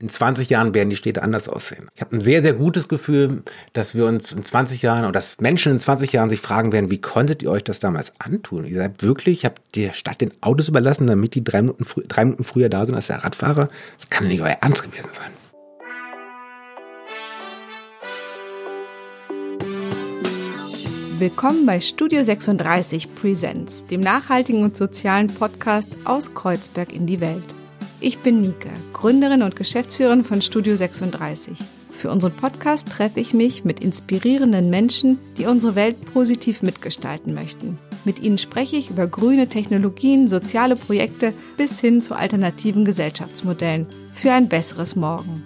in 20 Jahren werden die Städte anders aussehen. Ich habe ein sehr, sehr gutes Gefühl, dass wir uns in 20 Jahren oder dass Menschen in 20 Jahren sich fragen werden, wie konntet ihr euch das damals antun? Ihr seid wirklich, habt der Stadt den Autos überlassen, damit die drei Minuten, drei Minuten früher da sind als der Radfahrer? Das kann nicht euer Ernst gewesen sein. Willkommen bei Studio 36 Presents, dem nachhaltigen und sozialen Podcast aus Kreuzberg in die Welt. Ich bin Nike, Gründerin und Geschäftsführerin von Studio 36. Für unseren Podcast treffe ich mich mit inspirierenden Menschen, die unsere Welt positiv mitgestalten möchten. Mit ihnen spreche ich über grüne Technologien, soziale Projekte bis hin zu alternativen Gesellschaftsmodellen für ein besseres Morgen.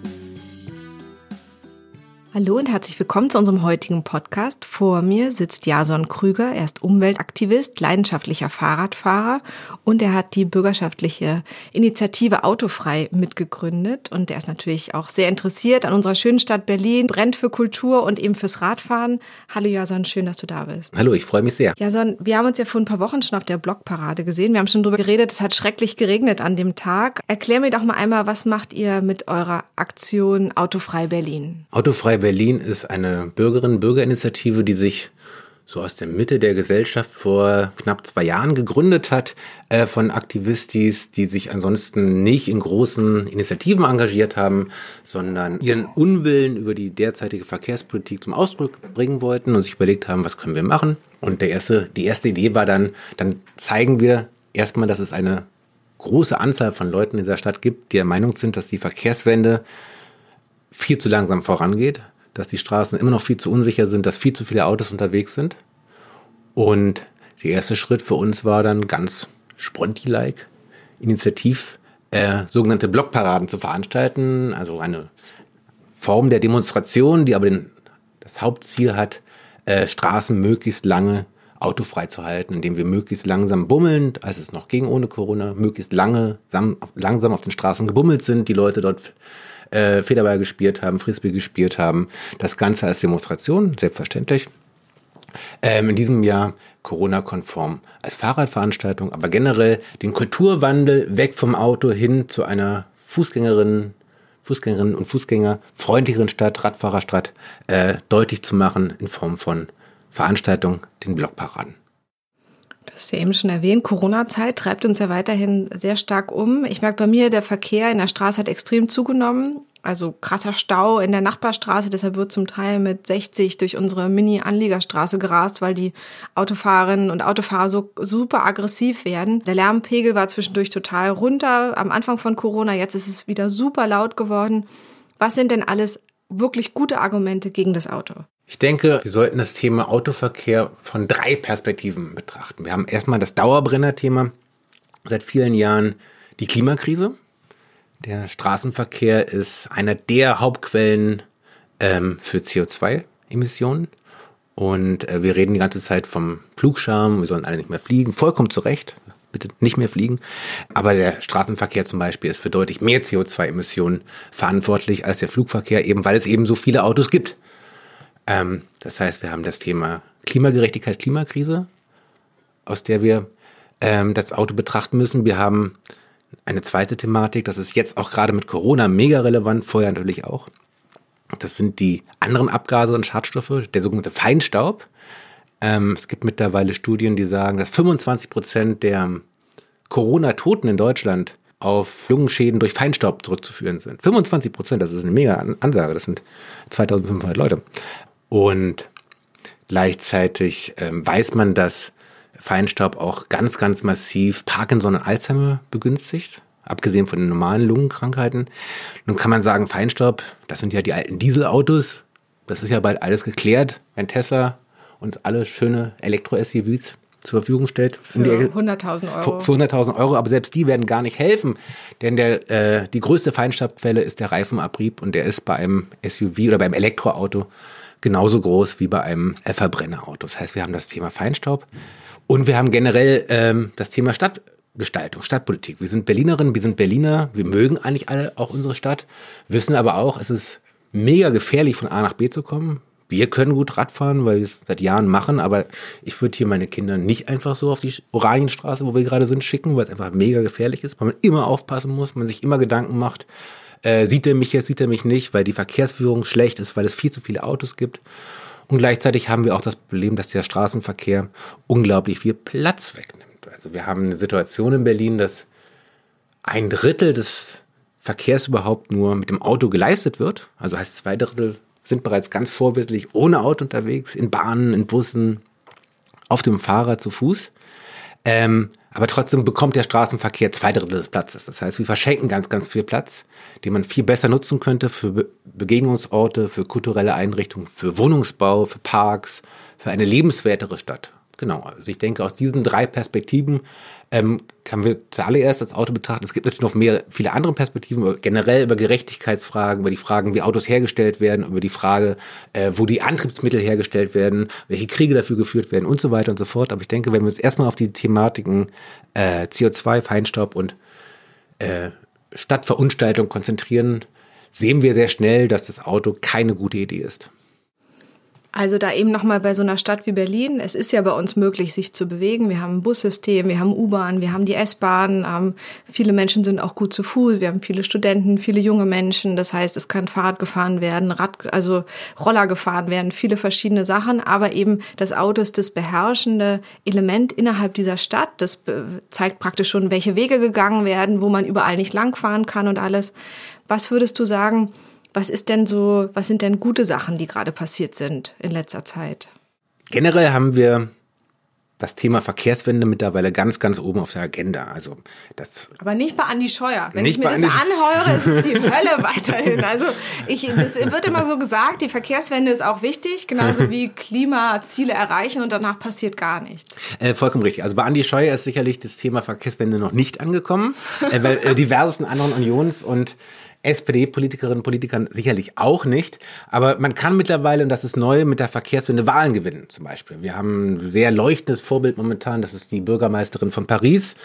Hallo und herzlich willkommen zu unserem heutigen Podcast. Vor mir sitzt Jason Krüger. Er ist Umweltaktivist, leidenschaftlicher Fahrradfahrer und er hat die bürgerschaftliche Initiative Autofrei mitgegründet. Und er ist natürlich auch sehr interessiert an unserer schönen Stadt Berlin, brennt für Kultur und eben fürs Radfahren. Hallo Jason, schön, dass du da bist. Hallo, ich freue mich sehr. Jason, wir haben uns ja vor ein paar Wochen schon auf der Blockparade gesehen. Wir haben schon darüber geredet, es hat schrecklich geregnet an dem Tag. Erklär mir doch mal einmal, was macht ihr mit eurer Aktion Autofrei Berlin? Autofrei Berlin ist eine Bürgerinnen-Bürgerinitiative, die sich so aus der Mitte der Gesellschaft vor knapp zwei Jahren gegründet hat, äh, von Aktivistis, die sich ansonsten nicht in großen Initiativen engagiert haben, sondern ihren Unwillen über die derzeitige Verkehrspolitik zum Ausdruck bringen wollten und sich überlegt haben, was können wir machen. Und der erste, die erste Idee war dann, dann zeigen wir erstmal, dass es eine große Anzahl von Leuten in dieser Stadt gibt, die der Meinung sind, dass die Verkehrswende viel zu langsam vorangeht, dass die Straßen immer noch viel zu unsicher sind, dass viel zu viele Autos unterwegs sind. Und der erste Schritt für uns war dann ganz sponti-like, initiativ äh, sogenannte Blockparaden zu veranstalten, also eine Form der Demonstration, die aber den, das Hauptziel hat, äh, Straßen möglichst lange autofrei zu halten, indem wir möglichst langsam bummeln, als es noch ging ohne Corona, möglichst lange, langsam auf den Straßen gebummelt sind, die Leute dort äh, Federball gespielt haben, Frisbee gespielt haben. Das Ganze als Demonstration, selbstverständlich. Ähm, in diesem Jahr Corona-konform als Fahrradveranstaltung, aber generell den Kulturwandel weg vom Auto hin zu einer Fußgängerin, Fußgängerinnen und Fußgänger freundlicheren Stadt, Radfahrerstadt äh, deutlich zu machen in Form von Veranstaltungen, den Blockparaden. Du hast ja eben schon erwähnt, Corona-Zeit treibt uns ja weiterhin sehr stark um. Ich merke bei mir, der Verkehr in der Straße hat extrem zugenommen. Also krasser Stau in der Nachbarstraße, deshalb wird zum Teil mit 60 durch unsere Mini-Anliegerstraße gerast, weil die Autofahrerinnen und Autofahrer so super aggressiv werden. Der Lärmpegel war zwischendurch total runter am Anfang von Corona, jetzt ist es wieder super laut geworden. Was sind denn alles wirklich gute Argumente gegen das Auto? Ich denke, wir sollten das Thema Autoverkehr von drei Perspektiven betrachten. Wir haben erstmal das Dauerbrenner-Thema seit vielen Jahren die Klimakrise. Der Straßenverkehr ist einer der Hauptquellen ähm, für CO2-Emissionen. Und äh, wir reden die ganze Zeit vom Flugscham, wir sollen alle nicht mehr fliegen, vollkommen zu Recht, bitte nicht mehr fliegen. Aber der Straßenverkehr zum Beispiel ist für deutlich mehr CO2-Emissionen verantwortlich als der Flugverkehr, eben weil es eben so viele Autos gibt. Ähm, das heißt, wir haben das Thema Klimagerechtigkeit, Klimakrise, aus der wir ähm, das Auto betrachten müssen. Wir haben eine zweite Thematik, das ist jetzt auch gerade mit Corona mega relevant, vorher natürlich auch. Das sind die anderen Abgase und Schadstoffe, der sogenannte Feinstaub. Ähm, es gibt mittlerweile Studien, die sagen, dass 25 Prozent der Corona-Toten in Deutschland auf Lungenschäden durch Feinstaub zurückzuführen sind. 25 Prozent, das ist eine mega Ansage, das sind 2500 Leute. Und gleichzeitig ähm, weiß man, dass Feinstaub auch ganz, ganz massiv Parkinson und Alzheimer begünstigt, abgesehen von den normalen Lungenkrankheiten. Nun kann man sagen, Feinstaub, das sind ja die alten Dieselautos. Das ist ja bald alles geklärt, wenn Tesla uns alle schöne Elektro-SUVs zur Verfügung stellt. Für 100.000 Euro. Für 100.000 Euro, aber selbst die werden gar nicht helfen, denn der, äh, die größte Feinstaubquelle ist der Reifenabrieb und der ist bei einem SUV oder beim Elektroauto genauso groß wie bei einem Verbrennerauto. Das heißt, wir haben das Thema Feinstaub und wir haben generell ähm, das Thema Stadtgestaltung, Stadtpolitik. Wir sind Berlinerinnen, wir sind Berliner, wir mögen eigentlich alle auch unsere Stadt, wissen aber auch, es ist mega gefährlich von A nach B zu kommen. Wir können gut Radfahren, weil wir es seit Jahren machen, aber ich würde hier meine Kinder nicht einfach so auf die Oranienstraße, wo wir gerade sind, schicken, weil es einfach mega gefährlich ist, weil man immer aufpassen muss, man sich immer Gedanken macht, Äh, sieht er mich jetzt, sieht er mich nicht, weil die Verkehrsführung schlecht ist, weil es viel zu viele Autos gibt. Und gleichzeitig haben wir auch das Problem, dass der Straßenverkehr unglaublich viel Platz wegnimmt. Also wir haben eine Situation in Berlin, dass ein Drittel des Verkehrs überhaupt nur mit dem Auto geleistet wird. Also heißt zwei Drittel sind bereits ganz vorbildlich ohne Auto unterwegs, in Bahnen, in Bussen, auf dem Fahrrad zu Fuß. Ähm, aber trotzdem bekommt der Straßenverkehr zwei Drittel des Platzes. Das heißt, wir verschenken ganz, ganz viel Platz, den man viel besser nutzen könnte für Be Begegnungsorte, für kulturelle Einrichtungen, für Wohnungsbau, für Parks, für eine lebenswertere Stadt. Genau, also ich denke, aus diesen drei Perspektiven ähm, kann wir zuallererst das Auto betrachten. Es gibt natürlich noch mehr, viele andere Perspektiven, generell über Gerechtigkeitsfragen, über die Fragen, wie Autos hergestellt werden, über die Frage, äh, wo die Antriebsmittel hergestellt werden, welche Kriege dafür geführt werden und so weiter und so fort. Aber ich denke, wenn wir uns erstmal auf die Thematiken äh, CO2, Feinstaub und äh, Stadtverunstaltung konzentrieren, sehen wir sehr schnell, dass das Auto keine gute Idee ist. Also da eben nochmal bei so einer Stadt wie Berlin, es ist ja bei uns möglich, sich zu bewegen. Wir haben ein Bussystem, wir haben U-Bahn, wir haben die S-Bahn. Ähm, viele Menschen sind auch gut zu Fuß. Wir haben viele Studenten, viele junge Menschen. Das heißt, es kann Fahrrad gefahren werden, Rad, also Roller gefahren werden, viele verschiedene Sachen. Aber eben das Auto ist das beherrschende Element innerhalb dieser Stadt. Das zeigt praktisch schon, welche Wege gegangen werden, wo man überall nicht langfahren kann und alles. Was würdest du sagen? Was ist denn so, was sind denn gute Sachen, die gerade passiert sind in letzter Zeit? Generell haben wir das Thema Verkehrswende mittlerweile ganz, ganz oben auf der Agenda. Also das. Aber nicht bei Andi Scheuer. Wenn ich mir das anhöre, ist es die Hölle weiterhin. Also ich, das wird immer so gesagt, die Verkehrswende ist auch wichtig, genauso wie Klimaziele erreichen und danach passiert gar nichts. Äh, vollkommen richtig. Also bei Andi Scheuer ist sicherlich das Thema Verkehrswende noch nicht angekommen, äh, weil äh, diversen anderen Unions- und SPD-Politikerinnen und Politikern sicherlich auch nicht. Aber man kann mittlerweile, und das ist neu, mit der Verkehrswende Wahlen gewinnen zum Beispiel. Wir haben ein sehr leuchtendes Vorbild momentan, das ist die Bürgermeisterin von Paris,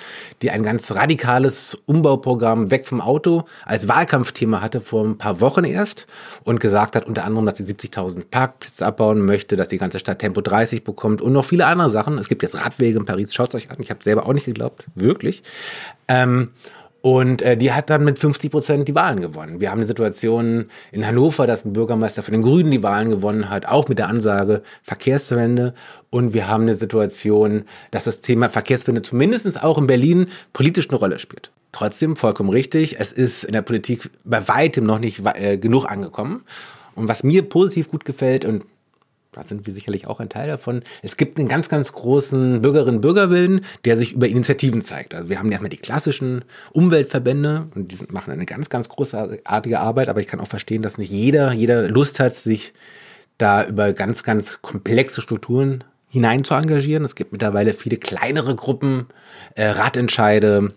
die ein ganz radikales Umbauprogramm weg vom Auto als Wahlkampfthema hatte vor ein paar Wochen erst und gesagt hat unter anderem, dass sie 70.000 Parkplätze abbauen möchte, dass die ganze Stadt Tempo 30 bekommt und noch viele andere Sachen. Es gibt jetzt Radwege in Paris, schaut euch an, ich habe selber auch nicht geglaubt, wirklich. Ähm, und äh, die hat dann mit 50 Prozent die Wahlen gewonnen. Wir haben eine Situation in Hannover, dass ein Bürgermeister von den Grünen die Wahlen gewonnen hat, auch mit der Ansage Verkehrswende. Und wir haben eine Situation, dass das Thema Verkehrswende zumindest auch in Berlin politisch eine Rolle spielt. Trotzdem vollkommen richtig, es ist in der Politik bei weitem noch nicht äh, genug angekommen. Und was mir positiv gut gefällt, und da sind wir sicherlich auch ein Teil davon. Es gibt einen ganz, ganz großen Bürgerinnen-Bürgerwillen, der sich über Initiativen zeigt. Also wir haben ja erstmal die klassischen Umweltverbände und die machen eine ganz, ganz großartige Arbeit, aber ich kann auch verstehen, dass nicht jeder, jeder Lust hat, sich da über ganz, ganz komplexe Strukturen hinein zu engagieren. Es gibt mittlerweile viele kleinere Gruppen, äh, Ratentscheide,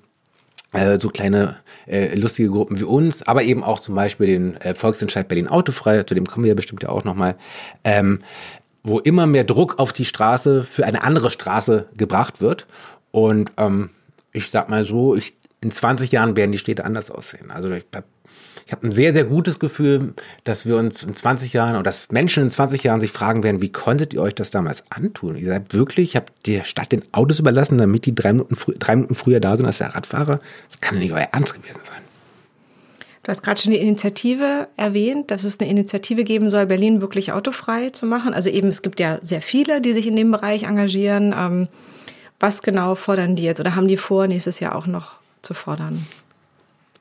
so kleine äh, lustige Gruppen wie uns, aber eben auch zum Beispiel den äh, Volksentscheid Berlin Autofrei, zu dem kommen wir ja bestimmt ja auch nochmal, ähm, wo immer mehr Druck auf die Straße für eine andere Straße gebracht wird. Und ähm, ich sag mal so, ich, in 20 Jahren werden die Städte anders aussehen. Also ich habe ich habe ein sehr, sehr gutes Gefühl, dass wir uns in 20 Jahren oder dass Menschen in 20 Jahren sich fragen werden, wie konntet ihr euch das damals antun? Ihr seid wirklich, habt der Stadt den Autos überlassen, damit die drei Minuten, drei Minuten früher da sind als der Radfahrer? Das kann nicht euer Ernst gewesen sein. Du hast gerade schon die Initiative erwähnt, dass es eine Initiative geben soll, Berlin wirklich autofrei zu machen. Also eben, es gibt ja sehr viele, die sich in dem Bereich engagieren. Ähm, was genau fordern die jetzt oder haben die vor, nächstes Jahr auch noch zu fordern?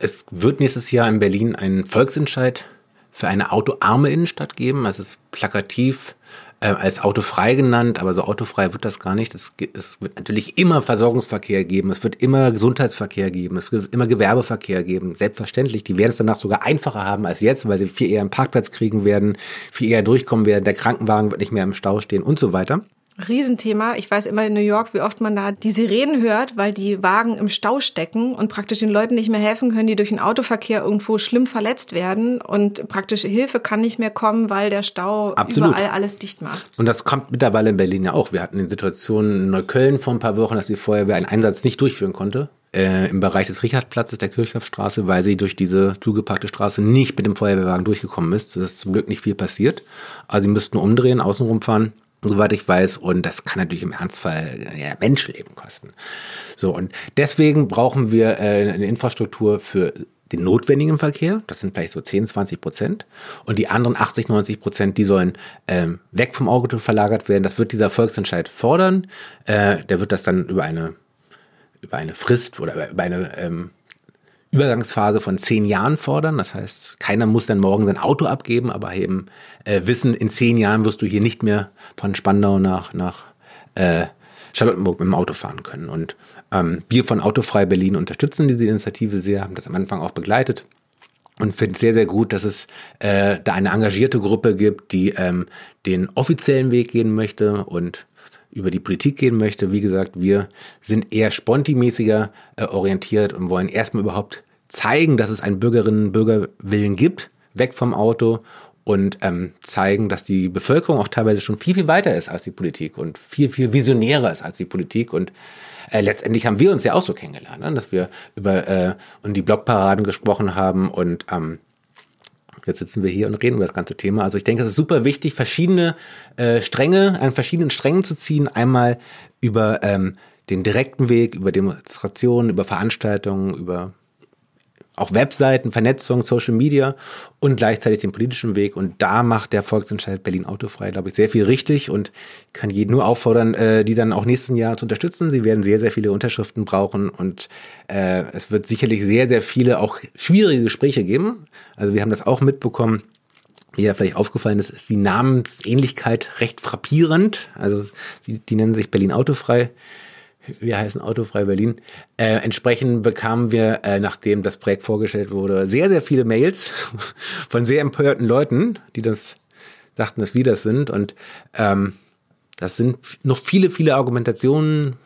Es wird nächstes Jahr in Berlin einen Volksentscheid für eine autoarme Innenstadt geben. Es ist plakativ äh, als autofrei genannt, aber so autofrei wird das gar nicht. Es, es, wird natürlich immer Versorgungsverkehr geben, es wird immer Gesundheitsverkehr geben, es wird immer Gewerbeverkehr geben. Selbstverständlich, die werden es danach sogar einfacher haben als jetzt, weil sie viel eher einen Parkplatz kriegen werden, viel eher durchkommen werden, der Krankenwagen wird nicht mehr im Stau stehen und so weiter. Riesenthema. Ich weiß immer in New York, wie oft man da die Sirenen hört, weil die Wagen im Stau stecken und praktisch den Leuten nicht mehr helfen können, die durch den Autoverkehr irgendwo schlimm verletzt werden und praktische Hilfe kann nicht mehr kommen, weil der Stau Absolut. überall alles dicht macht. Und das kommt mittlerweile in Berlin ja auch. Wir hatten die Situation in Neukölln vor ein paar Wochen, dass die Feuerwehr einen Einsatz nicht durchführen konnte. Äh, im Bereich des Richardplatzes der Kirchhoffstraße, weil sie durch diese zugepackte Straße nicht mit dem Feuerwehrwagen durchgekommen ist. Das ist zum Glück nicht viel passiert. Also sie müssten umdrehen, außenrum fahren soweit ich weiß. Und das kann natürlich im Ernstfall ja, Menschenleben kosten. So, und deswegen brauchen wir äh, eine Infrastruktur für den notwendigen Verkehr, das sind vielleicht so 10, 20 Prozent. Und die anderen 80, 90 Prozent, die sollen ähm, weg vom Auto verlagert werden. Das wird dieser Volksentscheid fordern. Äh, der wird das dann über eine, über eine Frist oder über eine ähm, Übergangsphase von zehn Jahren fordern. Das heißt, keiner muss dann morgen sein Auto abgeben, aber eben äh, wissen, in zehn Jahren wirst du hier nicht mehr von Spandau nach, nach äh, Charlottenburg mit dem Auto fahren können. Und ähm, wir von Autofrei Berlin unterstützen diese Initiative sehr, haben das am Anfang auch begleitet und finde es sehr, sehr gut, dass es äh, da eine engagierte Gruppe gibt, die ähm, den offiziellen Weg gehen möchte und über die Politik gehen möchte. Wie gesagt, wir sind eher spontimäßiger äh, orientiert und wollen erstmal überhaupt zeigen, dass es einen Bürgerinnen und Bürgerwillen gibt, weg vom Auto und ähm, zeigen, dass die Bevölkerung auch teilweise schon viel, viel weiter ist als die Politik und viel, viel visionärer ist als die Politik. Und äh, letztendlich haben wir uns ja auch so kennengelernt, ne? dass wir über äh, und die Blogparaden gesprochen haben und ähm, Jetzt sitzen wir hier und reden über das ganze Thema. Also ich denke, es ist super wichtig, verschiedene äh, Stränge, an verschiedenen Strängen zu ziehen. Einmal über ähm, den direkten Weg, über Demonstrationen, über Veranstaltungen, über auch Webseiten, Vernetzung, Social Media und gleichzeitig den politischen Weg. Und da macht der Volksentscheid Berlin Autofrei, glaube ich, sehr viel richtig und kann jeden nur auffordern, äh, die dann auch nächsten Jahr zu unterstützen. Sie werden sehr, sehr viele Unterschriften brauchen und äh, es wird sicherlich sehr, sehr viele auch schwierige Gespräche geben. Also wir haben das auch mitbekommen. Wie ja vielleicht aufgefallen ist, ist die Namensähnlichkeit recht frappierend. Also die, die nennen sich Berlin Autofrei wir heißen Autofrei Berlin. Äh, entsprechend bekamen wir, äh, nachdem das Projekt vorgestellt wurde, sehr, sehr viele Mails von sehr empörten Leuten, die das sagten, dass wir das sind. Und ähm, das sind noch viele, viele Argumentationen,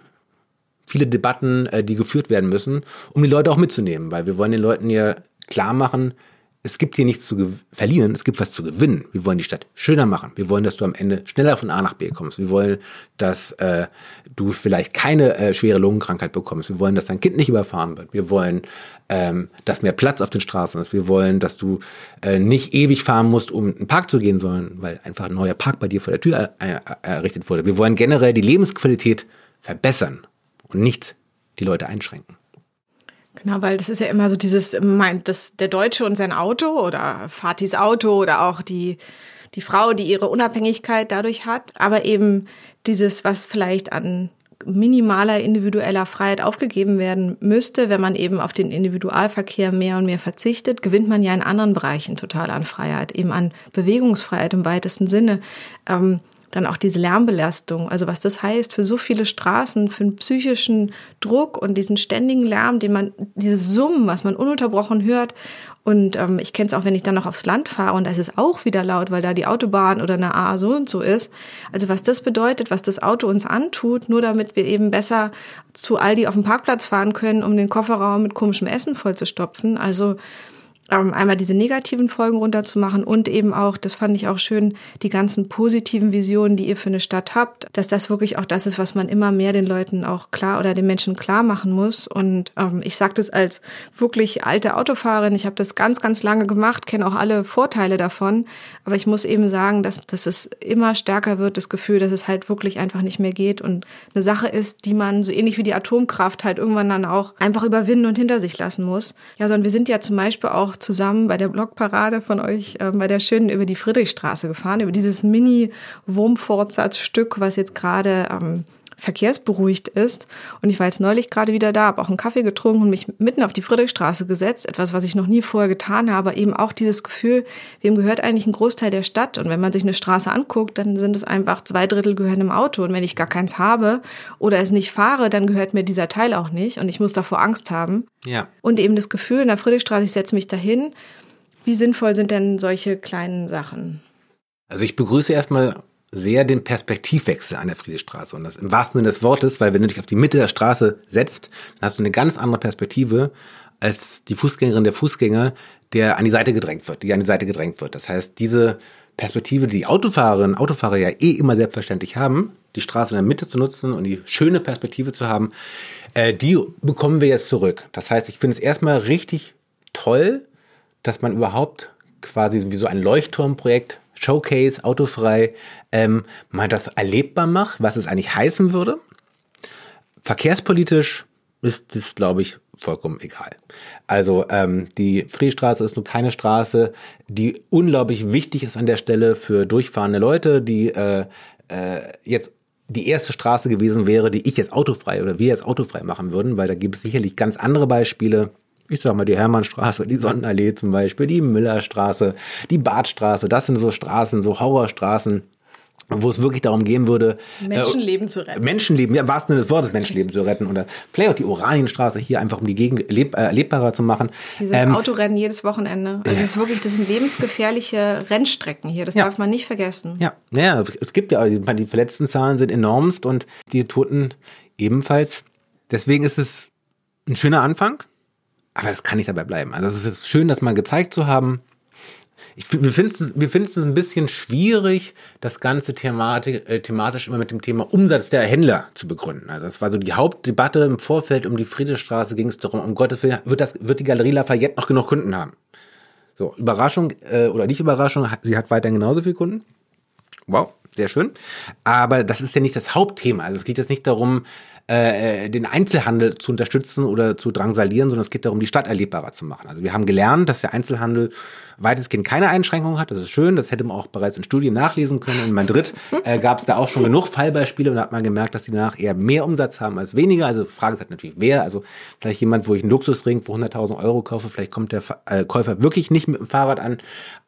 viele Debatten, äh, die geführt werden müssen, um die Leute auch mitzunehmen, weil wir wollen den Leuten ja klar machen, es gibt hier nichts zu verlieren, es gibt was zu gewinnen. Wir wollen die Stadt schöner machen. Wir wollen, dass du am Ende schneller von A nach B kommst. Wir wollen, dass äh, du vielleicht keine äh, schwere Lungenkrankheit bekommst. Wir wollen, dass dein Kind nicht überfahren wird. Wir wollen, ähm, dass mehr Platz auf den Straßen ist. Wir wollen, dass du äh, nicht ewig fahren musst, um in den Park zu gehen, sondern weil einfach ein neuer Park bei dir vor der Tür er errichtet wurde. Wir wollen generell die Lebensqualität verbessern und nicht die Leute einschränken. Genau, weil das ist ja immer so dieses, meint das der Deutsche und sein Auto oder Fatis Auto oder auch die, die Frau, die ihre Unabhängigkeit dadurch hat. Aber eben dieses, was vielleicht an minimaler individueller Freiheit aufgegeben werden müsste, wenn man eben auf den Individualverkehr mehr und mehr verzichtet, gewinnt man ja in anderen Bereichen total an Freiheit, eben an Bewegungsfreiheit im weitesten Sinne. Ähm, dann auch diese Lärmbelastung, also was das heißt für so viele Straßen, für den psychischen Druck und diesen ständigen Lärm, den man, dieses Summen, was man ununterbrochen hört. Und ähm, ich kenne es auch, wenn ich dann noch aufs Land fahre und da ist es auch wieder laut, weil da die Autobahn oder eine A so und so ist. Also was das bedeutet, was das Auto uns antut, nur damit wir eben besser zu Aldi auf dem Parkplatz fahren können, um den Kofferraum mit komischem Essen vollzustopfen. Also ähm, einmal diese negativen Folgen runterzumachen und eben auch, das fand ich auch schön, die ganzen positiven Visionen, die ihr für eine Stadt habt, dass das wirklich auch das ist, was man immer mehr den Leuten auch klar oder den Menschen klar machen muss. Und ähm, ich sage das als wirklich alte Autofahrerin, ich habe das ganz, ganz lange gemacht, kenne auch alle Vorteile davon, aber ich muss eben sagen, dass, dass es immer stärker wird, das Gefühl, dass es halt wirklich einfach nicht mehr geht und eine Sache ist, die man so ähnlich wie die Atomkraft halt irgendwann dann auch einfach überwinden und hinter sich lassen muss. Ja, sondern wir sind ja zum Beispiel auch zusammen bei der Blogparade von euch, äh, bei der schönen über die Friedrichstraße gefahren, über dieses Mini-Wurmfortsatzstück, was jetzt gerade ähm, verkehrsberuhigt ist. Und ich war jetzt neulich gerade wieder da, habe auch einen Kaffee getrunken und mich mitten auf die Friedrichstraße gesetzt. Etwas, was ich noch nie vorher getan habe. Eben auch dieses Gefühl, wem gehört eigentlich ein Großteil der Stadt? Und wenn man sich eine Straße anguckt, dann sind es einfach zwei Drittel gehören im Auto. Und wenn ich gar keins habe oder es nicht fahre, dann gehört mir dieser Teil auch nicht. Und ich muss davor Angst haben. Ja. Und eben das Gefühl in der Friedrichstraße, ich setze mich dahin. Wie sinnvoll sind denn solche kleinen Sachen? Also ich begrüße erstmal sehr den Perspektivwechsel an der Friedrichstraße. Und das im wahrsten Sinne des Wortes, weil wenn du dich auf die Mitte der Straße setzt, dann hast du eine ganz andere Perspektive als die Fußgängerin der Fußgänger, der an die Seite gedrängt wird, die an die Seite gedrängt wird. Das heißt, diese Perspektive, die Autofahrerinnen, Autofahrer ja eh immer selbstverständlich haben, die Straße in der Mitte zu nutzen und die schöne Perspektive zu haben, äh, die bekommen wir jetzt zurück. Das heißt, ich finde es erstmal richtig toll, dass man überhaupt quasi wie so ein Leuchtturmprojekt Showcase, autofrei, ähm, mal das erlebbar macht, was es eigentlich heißen würde. Verkehrspolitisch ist das, glaube ich, vollkommen egal. Also ähm, die Friedstraße ist nur keine Straße, die unglaublich wichtig ist an der Stelle für durchfahrende Leute, die äh, äh, jetzt die erste Straße gewesen wäre, die ich jetzt autofrei oder wir jetzt autofrei machen würden, weil da gibt es sicherlich ganz andere Beispiele. Ich sag mal die Hermannstraße, die Sonnenallee zum Beispiel, die Müllerstraße, die Badstraße. Das sind so Straßen, so Horrorstraßen wo es wirklich darum gehen würde, Menschenleben äh, zu retten. Menschenleben, ja, im wahrsten Sinne des Wortes, Menschenleben zu retten. Oder vielleicht auch die Oranienstraße hier einfach, um die Gegend leb, äh, lebbarer zu machen. Sind ähm, Autorennen jedes Wochenende. Also es ist wirklich, das sind lebensgefährliche Rennstrecken hier. Das ja. darf man nicht vergessen. Ja, ja, es gibt ja, die verletzten Zahlen sind enormst und die Toten ebenfalls. Deswegen ist es ein schöner Anfang, aber es kann nicht dabei bleiben. Also es ist schön, das mal gezeigt zu haben ich, wir finden es ein bisschen schwierig, das ganze Thematik, äh, thematisch immer mit dem Thema Umsatz der Händler zu begründen. Also das war so die Hauptdebatte im Vorfeld um die Friedrichstraße ging es darum, um Gottes Willen, wird, das, wird die Galerie Lafayette noch genug Kunden haben? So, Überraschung äh, oder nicht Überraschung, sie hat weiterhin genauso viele Kunden. Wow, sehr schön. Aber das ist ja nicht das Hauptthema. Also es geht jetzt nicht darum, äh, den Einzelhandel zu unterstützen oder zu drangsalieren, sondern es geht darum, die Stadt erlebbarer zu machen. Also wir haben gelernt, dass der Einzelhandel weitestgehend keine Einschränkungen hat. Das ist schön, das hätte man auch bereits in Studien nachlesen können. In Madrid äh, gab es da auch schon genug Fallbeispiele und da hat man gemerkt, dass die danach eher mehr Umsatz haben als weniger. Also Frage ist halt natürlich, wer. Also vielleicht jemand, wo ich einen Luxusring für 100.000 Euro kaufe, vielleicht kommt der äh, Käufer wirklich nicht mit dem Fahrrad an,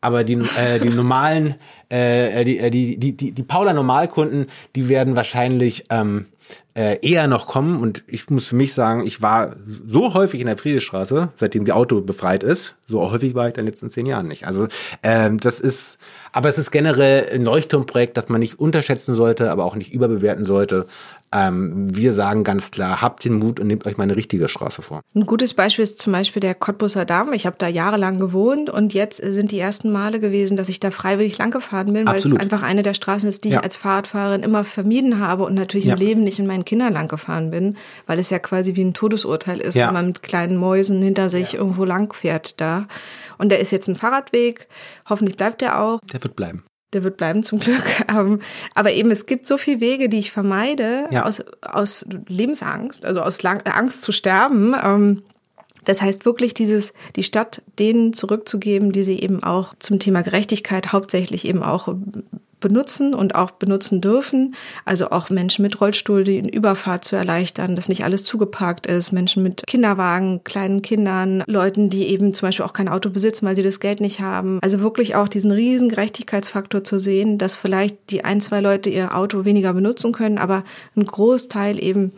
aber die, äh, die normalen, äh, die, äh, die, die, die, die Paula-Normalkunden, die werden wahrscheinlich ähm, äh, eher noch kommen. Und ich muss für mich sagen, ich war so häufig in der Friedrichstraße, seitdem die Auto befreit ist, so häufig war ich in den letzten zehn Jahren nicht. Also ähm, das ist, aber es ist generell ein Leuchtturmprojekt, das man nicht unterschätzen sollte, aber auch nicht überbewerten sollte. Ähm, wir sagen ganz klar, habt den Mut und nehmt euch mal eine richtige Straße vor. Ein gutes Beispiel ist zum Beispiel der Cottbusser Damm. Ich habe da jahrelang gewohnt und jetzt sind die ersten Male gewesen, dass ich da freiwillig lang gefahren bin, weil Absolut. es einfach eine der Straßen ist, die ja. ich als Fahrradfahrerin immer vermieden habe und natürlich ja. im Leben nicht in meinen Kindern lang gefahren bin, weil es ja quasi wie ein Todesurteil ist, ja. wenn man mit kleinen Mäusen hinter sich irgendwo lang fährt da. Und der ist jetzt ein Fahrradweg. Hoffentlich bleibt der auch. Der wird bleiben der wird bleiben zum Glück. Ähm, aber eben, es gibt so viele Wege, die ich vermeide ja. aus, aus Lebensangst, also aus Lang Angst zu sterben. Ähm, das heißt wirklich dieses, die Stadt denen zurückzugeben, die sie eben auch zum Thema Gerechtigkeit hauptsächlich eben auch benutzen und auch benutzen dürfen. Also auch Menschen mit Rollstuhl, die eine Überfahrt zu erleichtern, dass nicht alles zugeparkt ist. Menschen mit Kinderwagen, kleinen Kindern, Leuten, die eben zum Beispiel auch kein Auto besitzen, weil sie das Geld nicht haben. Also wirklich auch diesen riesen Gerechtigkeitsfaktor zu sehen, dass vielleicht die ein, zwei Leute ihr Auto weniger benutzen können, aber ein Großteil eben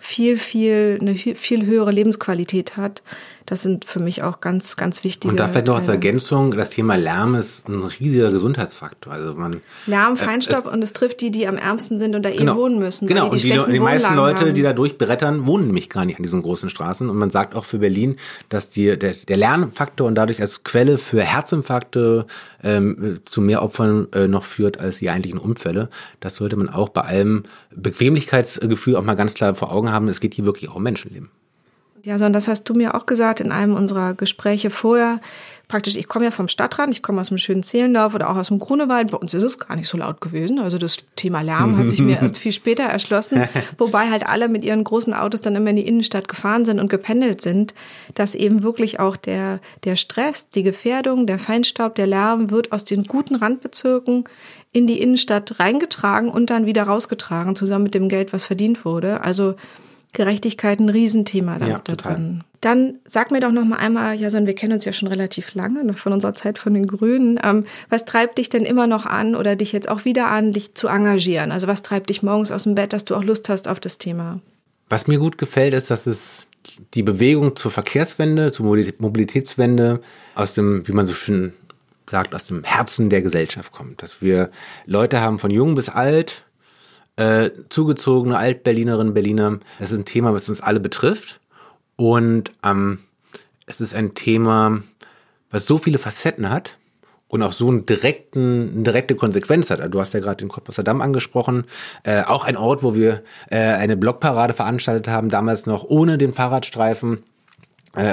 viel, viel, eine viel höhere Lebensqualität hat. Das sind für mich auch ganz, ganz wichtige. Und da vielleicht noch als Ergänzung, das Thema Lärm ist ein riesiger Gesundheitsfaktor. Also man Lärm, äh, Feinstaub äh, und es trifft die, die am ärmsten sind und da genau, eben wohnen müssen. Genau, die und die, die meisten Leute, haben. die da durchbrettern, wohnen nämlich gar nicht an diesen großen Straßen. Und man sagt auch für Berlin, dass die, der, der Lärmfaktor und dadurch als Quelle für Herzinfarkte ähm, zu mehr Opfern äh, noch führt als die eigentlichen Unfälle. Das sollte man auch bei allem Bequemlichkeitsgefühl auch mal ganz klar vor Augen haben. Es geht hier wirklich auch um Menschenleben. Ja, sondern das hast du mir auch gesagt in einem unserer Gespräche vorher. Praktisch, ich komme ja vom Stadtrand, ich komme aus einem schönen Zehlendorf oder auch aus dem Grunewald. Bei uns ist es gar nicht so laut gewesen. Also das Thema Lärm hat sich mir erst viel später erschlossen. Wobei halt alle mit ihren großen Autos dann immer in die Innenstadt gefahren sind und gependelt sind, dass eben wirklich auch der, der Stress, die Gefährdung, der Feinstaub, der Lärm wird aus den guten Randbezirken in die Innenstadt reingetragen und dann wieder rausgetragen, zusammen mit dem Geld, was verdient wurde. Also Gerechtigkeit ein Riesenthema da, ja, da drin. Dann sag mir doch noch mal einmal, Jason, wir kennen uns ja schon relativ lange, noch von unserer Zeit von den Grünen. Ähm, was treibt dich denn immer noch an oder dich jetzt auch wieder an, dich zu engagieren? Also was treibt dich morgens aus dem Bett, dass du auch Lust hast auf das Thema? Was mir gut gefällt, ist, dass es die Bewegung zur Verkehrswende, zur Mobilitätswende aus dem, wie man so schön sagt, aus dem Herzen der Gesellschaft kommt. Dass wir Leute haben von jung bis alt, äh, zugezogene Altberlinerinnen, Berliner. Das ist ein Thema, was uns alle betrifft. Und ähm, es ist ein Thema, was so viele Facetten hat und auch so einen direkten, eine direkte Konsequenz hat. Du hast ja gerade den Cottbusser Damm angesprochen. Äh, auch ein Ort, wo wir äh, eine Blockparade veranstaltet haben, damals noch ohne den Fahrradstreifen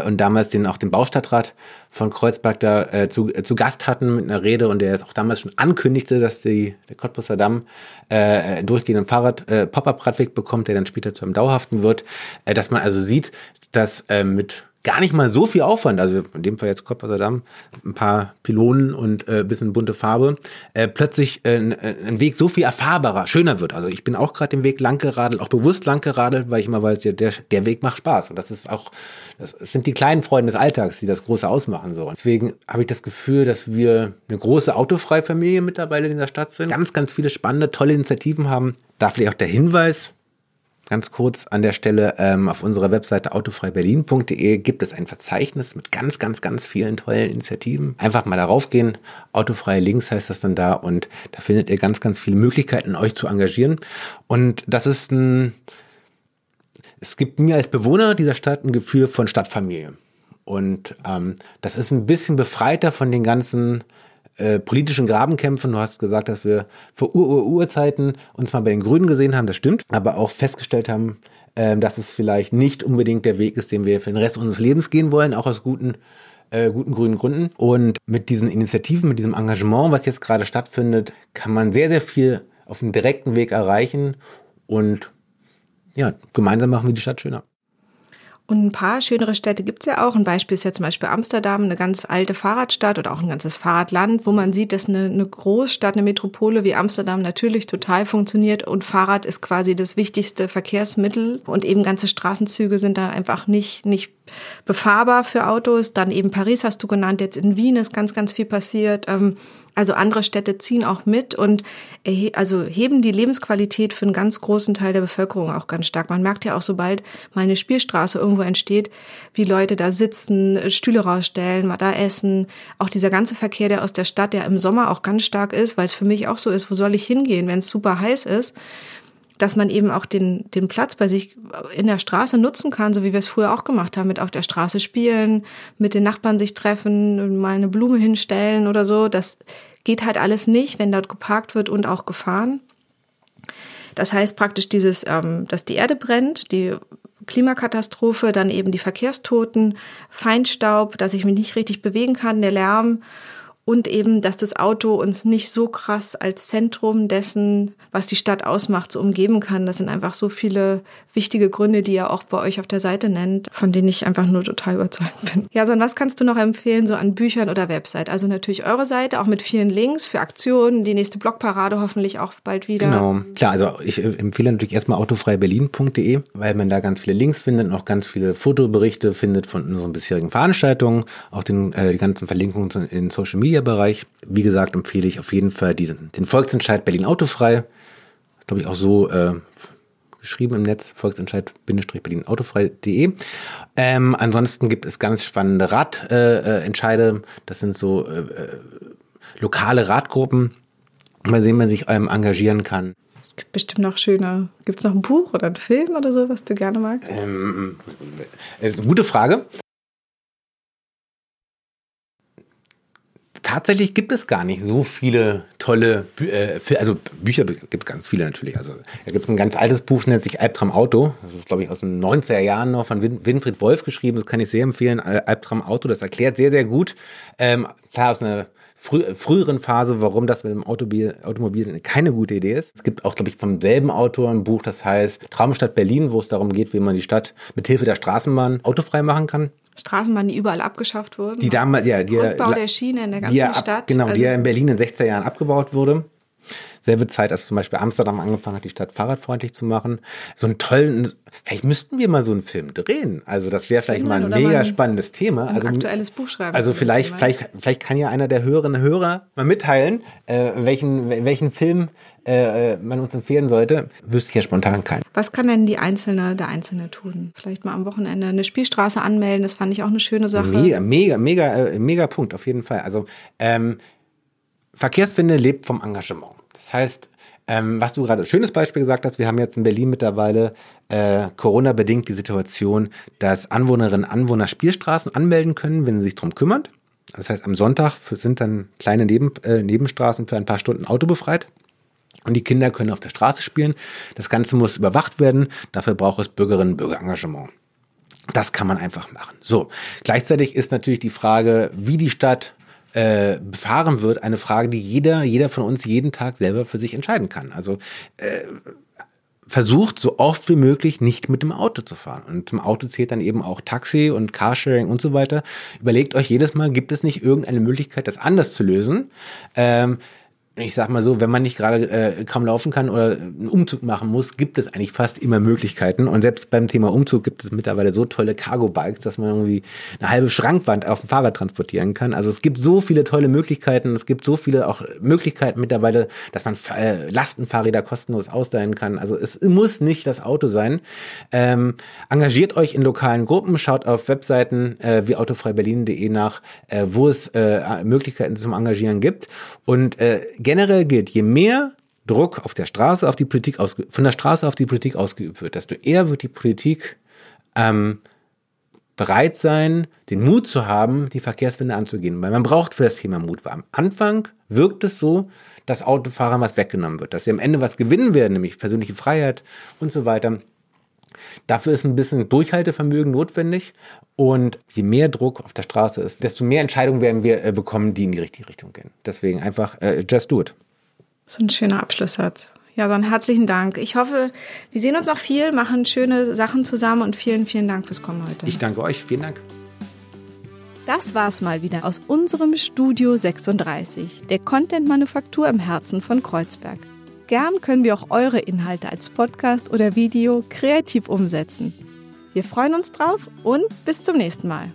und damals den auch den Baustadtrat von Kreuzberg da äh, zu, äh, zu Gast hatten mit einer Rede und der es auch damals schon ankündigte, dass die, der Cottbusser Damm äh, durchgehenden Fahrrad äh, Pop-up-Radweg bekommt, der dann später zu einem dauerhaften wird, äh, dass man also sieht, dass äh, mit gar nicht mal so viel Aufwand, also in dem Fall jetzt Cottbusser Damm, ein paar Pylonen und äh, bisschen bunte Farbe, äh, plötzlich äh, ein Weg so viel erfahrbarer, schöner wird. Also ich bin auch gerade den Weg lang geradelt, auch bewusst lang geradelt, weil ich immer weiß, der, der Weg macht Spaß. Und das ist auch, das sind die kleinen Freunde des Alltags, die das Große ausmachen. So. Deswegen habe ich das Gefühl, dass wir eine große autofreie Familie mittlerweile in dieser Stadt sind, ganz, ganz viele spannende, tolle Initiativen haben. Da vielleicht auch der Hinweis, Ganz kurz an der Stelle, ähm, auf unserer Webseite autofreiberlin.de gibt es ein Verzeichnis mit ganz, ganz, ganz vielen tollen Initiativen. Einfach mal darauf gehen. Autofreie Links heißt das dann da und da findet ihr ganz, ganz viele Möglichkeiten, euch zu engagieren. Und das ist ein, es gibt mir als Bewohner dieser Stadt ein Gefühl von Stadtfamilie. Und ähm, das ist ein bisschen befreiter von den ganzen äh, politischen Grabenkämpfen. Du hast gesagt, dass wir vor Ur-Ur-Urzeiten uns mal bei den Grünen gesehen haben, das stimmt, aber auch festgestellt haben, äh, dass es vielleicht nicht unbedingt der Weg ist, den wir für den Rest unseres Lebens gehen wollen, auch aus guten äh, guten grünen Gründen. Und mit diesen Initiativen, mit diesem Engagement, was jetzt gerade stattfindet, kann man sehr, sehr viel auf dem direkten Weg erreichen und ja, gemeinsam machen wir die Stadt schöner. Und ein paar schönere Städte gibt es ja auch. Ein Beispiel ist ja zum Beispiel Amsterdam, eine ganz alte Fahrradstadt oder auch ein ganzes Fahrradland, wo man sieht, dass eine, eine Großstadt, eine Metropole wie Amsterdam natürlich total funktioniert und Fahrrad ist quasi das wichtigste Verkehrsmittel und eben ganze Straßenzüge sind da einfach nicht, nicht befahrbar für Autos. Dann eben Paris hast du genannt, jetzt in Wien ist ganz, ganz viel passiert. Ähm, also andere Städte ziehen auch mit und also heben die Lebensqualität für einen ganz großen Teil der Bevölkerung auch ganz stark. Man merkt ja auch, sobald mal eine Spielstraße irgendwo entsteht, wie Leute da sitzen, Stühle rausstellen, mal da essen. Auch dieser ganze Verkehr, der aus der Stadt, der im Sommer auch ganz stark ist, weil es für mich auch so ist, wo soll ich hingehen, wenn es super heiß ist? dass man eben auch den, den Platz bei sich in der Straße nutzen kann, so wie wir es früher auch gemacht haben, mit auf der Straße spielen, mit den Nachbarn sich treffen, mal eine Blume hinstellen oder so. Das geht halt alles nicht, wenn dort geparkt wird und auch gefahren. Das heißt praktisch dieses, ähm, dass die Erde brennt, die Klimakatastrophe, dann eben die Verkehrstoten, Feinstaub, dass ich mich nicht richtig bewegen kann, der Lärm und eben, dass das Auto uns nicht so krass als Zentrum dessen, was die Stadt ausmacht, so umgeben kann. Das sind einfach so viele wichtige Gründe, die ihr auch bei euch auf der Seite nennt, von denen ich einfach nur total überzeugt bin. Ja, so, was kannst du noch empfehlen, so an Büchern oder Website? Also natürlich eure Seite, auch mit vielen Links für Aktionen, die nächste Blogparade hoffentlich auch bald wieder. Genau, klar, also ich empfehle natürlich erstmal autofreiberlin.de, weil man da ganz viele Links findet und auch ganz viele Fotoberichte findet von unseren bisherigen Veranstaltungen, auch den, äh, die ganzen Verlinkungen in Social Media Media-Bereich. Wie gesagt, empfehle ich auf jeden Fall diesen, den Volksentscheid Berlin Autofrei. Glaube ich auch so äh, geschrieben im Netz, Volksentscheid-Berlin Autofrei.de. Ähm, ansonsten gibt es ganz spannende Radentscheide. Äh, das sind so äh, äh, lokale Radgruppen, bei denen man sich ähm, engagieren kann. Es gibt bestimmt noch schöne. Gibt es noch ein Buch oder einen Film oder so, was du gerne magst? Ähm, äh, gute Frage. Tatsächlich gibt es gar nicht so viele tolle, äh, also Bücher gibt es ganz viele natürlich. Also da gibt es ein ganz altes Buch, nennt sich Albtraum Auto. Das ist, glaube ich, aus den 90er Jahren noch von Win Winfried Wolf geschrieben. Das kann ich sehr empfehlen. Albtraum Auto, das erklärt sehr, sehr gut. Ähm, klar, aus einer frü früheren Phase, warum das mit dem Automobil, Automobil keine gute Idee ist. Es gibt auch, glaube ich, vom selben Autor ein Buch, das heißt Traumstadt Berlin, wo es darum geht, wie man die Stadt mit Hilfe der Straßenbahn autofrei machen kann. Straßenbahnen, die überall abgeschafft wurden. Die damals, ja, die Rückbau der Schiene in der ganzen ab, Stadt. Genau, also, die ja in Berlin in den 60er Jahren abgebaut wurde. Selbe Zeit, als zum Beispiel Amsterdam angefangen hat, die Stadt fahrradfreundlich zu machen. So einen tollen, vielleicht müssten wir mal so einen Film drehen. Also das wäre vielleicht mal ein mega ein, spannendes Thema. Ein also, aktuelles Buch schreiben. Also vielleicht, vielleicht, vielleicht kann ja einer der Hörerinnen und Hörer mal mitteilen, äh, welchen, welchen Film äh, man uns empfehlen sollte. Wüsste ich ja spontan keinen. Was kann denn die Einzelne, der Einzelne tun? Vielleicht mal am Wochenende eine Spielstraße anmelden. Das fand ich auch eine schöne Sache. Mega, mega, mega, äh, mega Punkt auf jeden Fall. Also ähm, Verkehrswende lebt vom Engagement. Das heißt, ähm, was du gerade, schönes Beispiel gesagt hast, wir haben jetzt in Berlin mittlerweile äh, Corona-bedingt die Situation, dass Anwohnerinnen und Anwohner Spielstraßen anmelden können, wenn sie sich darum kümmern. Das heißt, am Sonntag sind dann kleine Neben, äh, Nebenstraßen für ein paar Stunden autobefreit. Und die Kinder können auf der Straße spielen. Das Ganze muss überwacht werden. Dafür braucht es Bürgerinnen und Bürgerengagement. Das kann man einfach machen. So, gleichzeitig ist natürlich die Frage, wie die Stadt äh, befahren wird, eine Frage, die jeder, jeder von uns jeden Tag selber für sich entscheiden kann. Also äh, versucht so oft wie möglich nicht mit dem Auto zu fahren. Und zum Auto zählt dann eben auch Taxi und Carsharing und so weiter. Überlegt euch jedes Mal, gibt es nicht irgendeine Möglichkeit, das anders zu lösen? Ähm, ich sag mal so, wenn man nicht gerade äh, kaum laufen kann oder einen Umzug machen muss, gibt es eigentlich fast immer Möglichkeiten. Und selbst beim Thema Umzug gibt es mittlerweile so tolle Cargo-Bikes, dass man irgendwie eine halbe Schrankwand auf dem Fahrrad transportieren kann. Also es gibt so viele tolle Möglichkeiten. Es gibt so viele auch Möglichkeiten mittlerweile, dass man äh, Lastenfahrräder kostenlos ausleihen kann. Also es muss nicht das Auto sein. Ähm, engagiert euch in lokalen Gruppen, schaut auf Webseiten äh, wie autofreiberlin.de nach, äh, wo es äh, Möglichkeiten zum Engagieren gibt. Und äh, generell gilt, je mehr Druck auf der Straße auf die Politik ausge von der Straße auf die Politik ausgeübt wird, desto eher wird die Politik ähm, bereit sein, den Mut zu haben, die Verkehrswende anzugehen. Weil man braucht für das Thema Mut. Weil am Anfang wirkt es so, dass Autofahrern was weggenommen wird, dass sie am Ende was gewinnen werden, nämlich persönliche Freiheit und so weiter. Dafür ist ein bisschen Durchhaltevermögen notwendig. Und je mehr Druck auf der Straße ist, desto mehr Entscheidungen werden wir äh, bekommen, die in die richtige Richtung gehen. Deswegen einfach äh, just do it. So ein schöner Abschlusssatz. Ja, dann herzlichen Dank. Ich hoffe, wir sehen uns auch viel, machen schöne Sachen zusammen und vielen, vielen Dank fürs Kommen heute. Ich danke euch. Vielen Dank. Das war's mal wieder aus unserem Studio 36, der Content-Manufaktur im Herzen von Kreuzberg. Gern können wir auch eure Inhalte als Podcast oder Video kreativ umsetzen. Wir freuen uns drauf und bis zum nächsten Mal.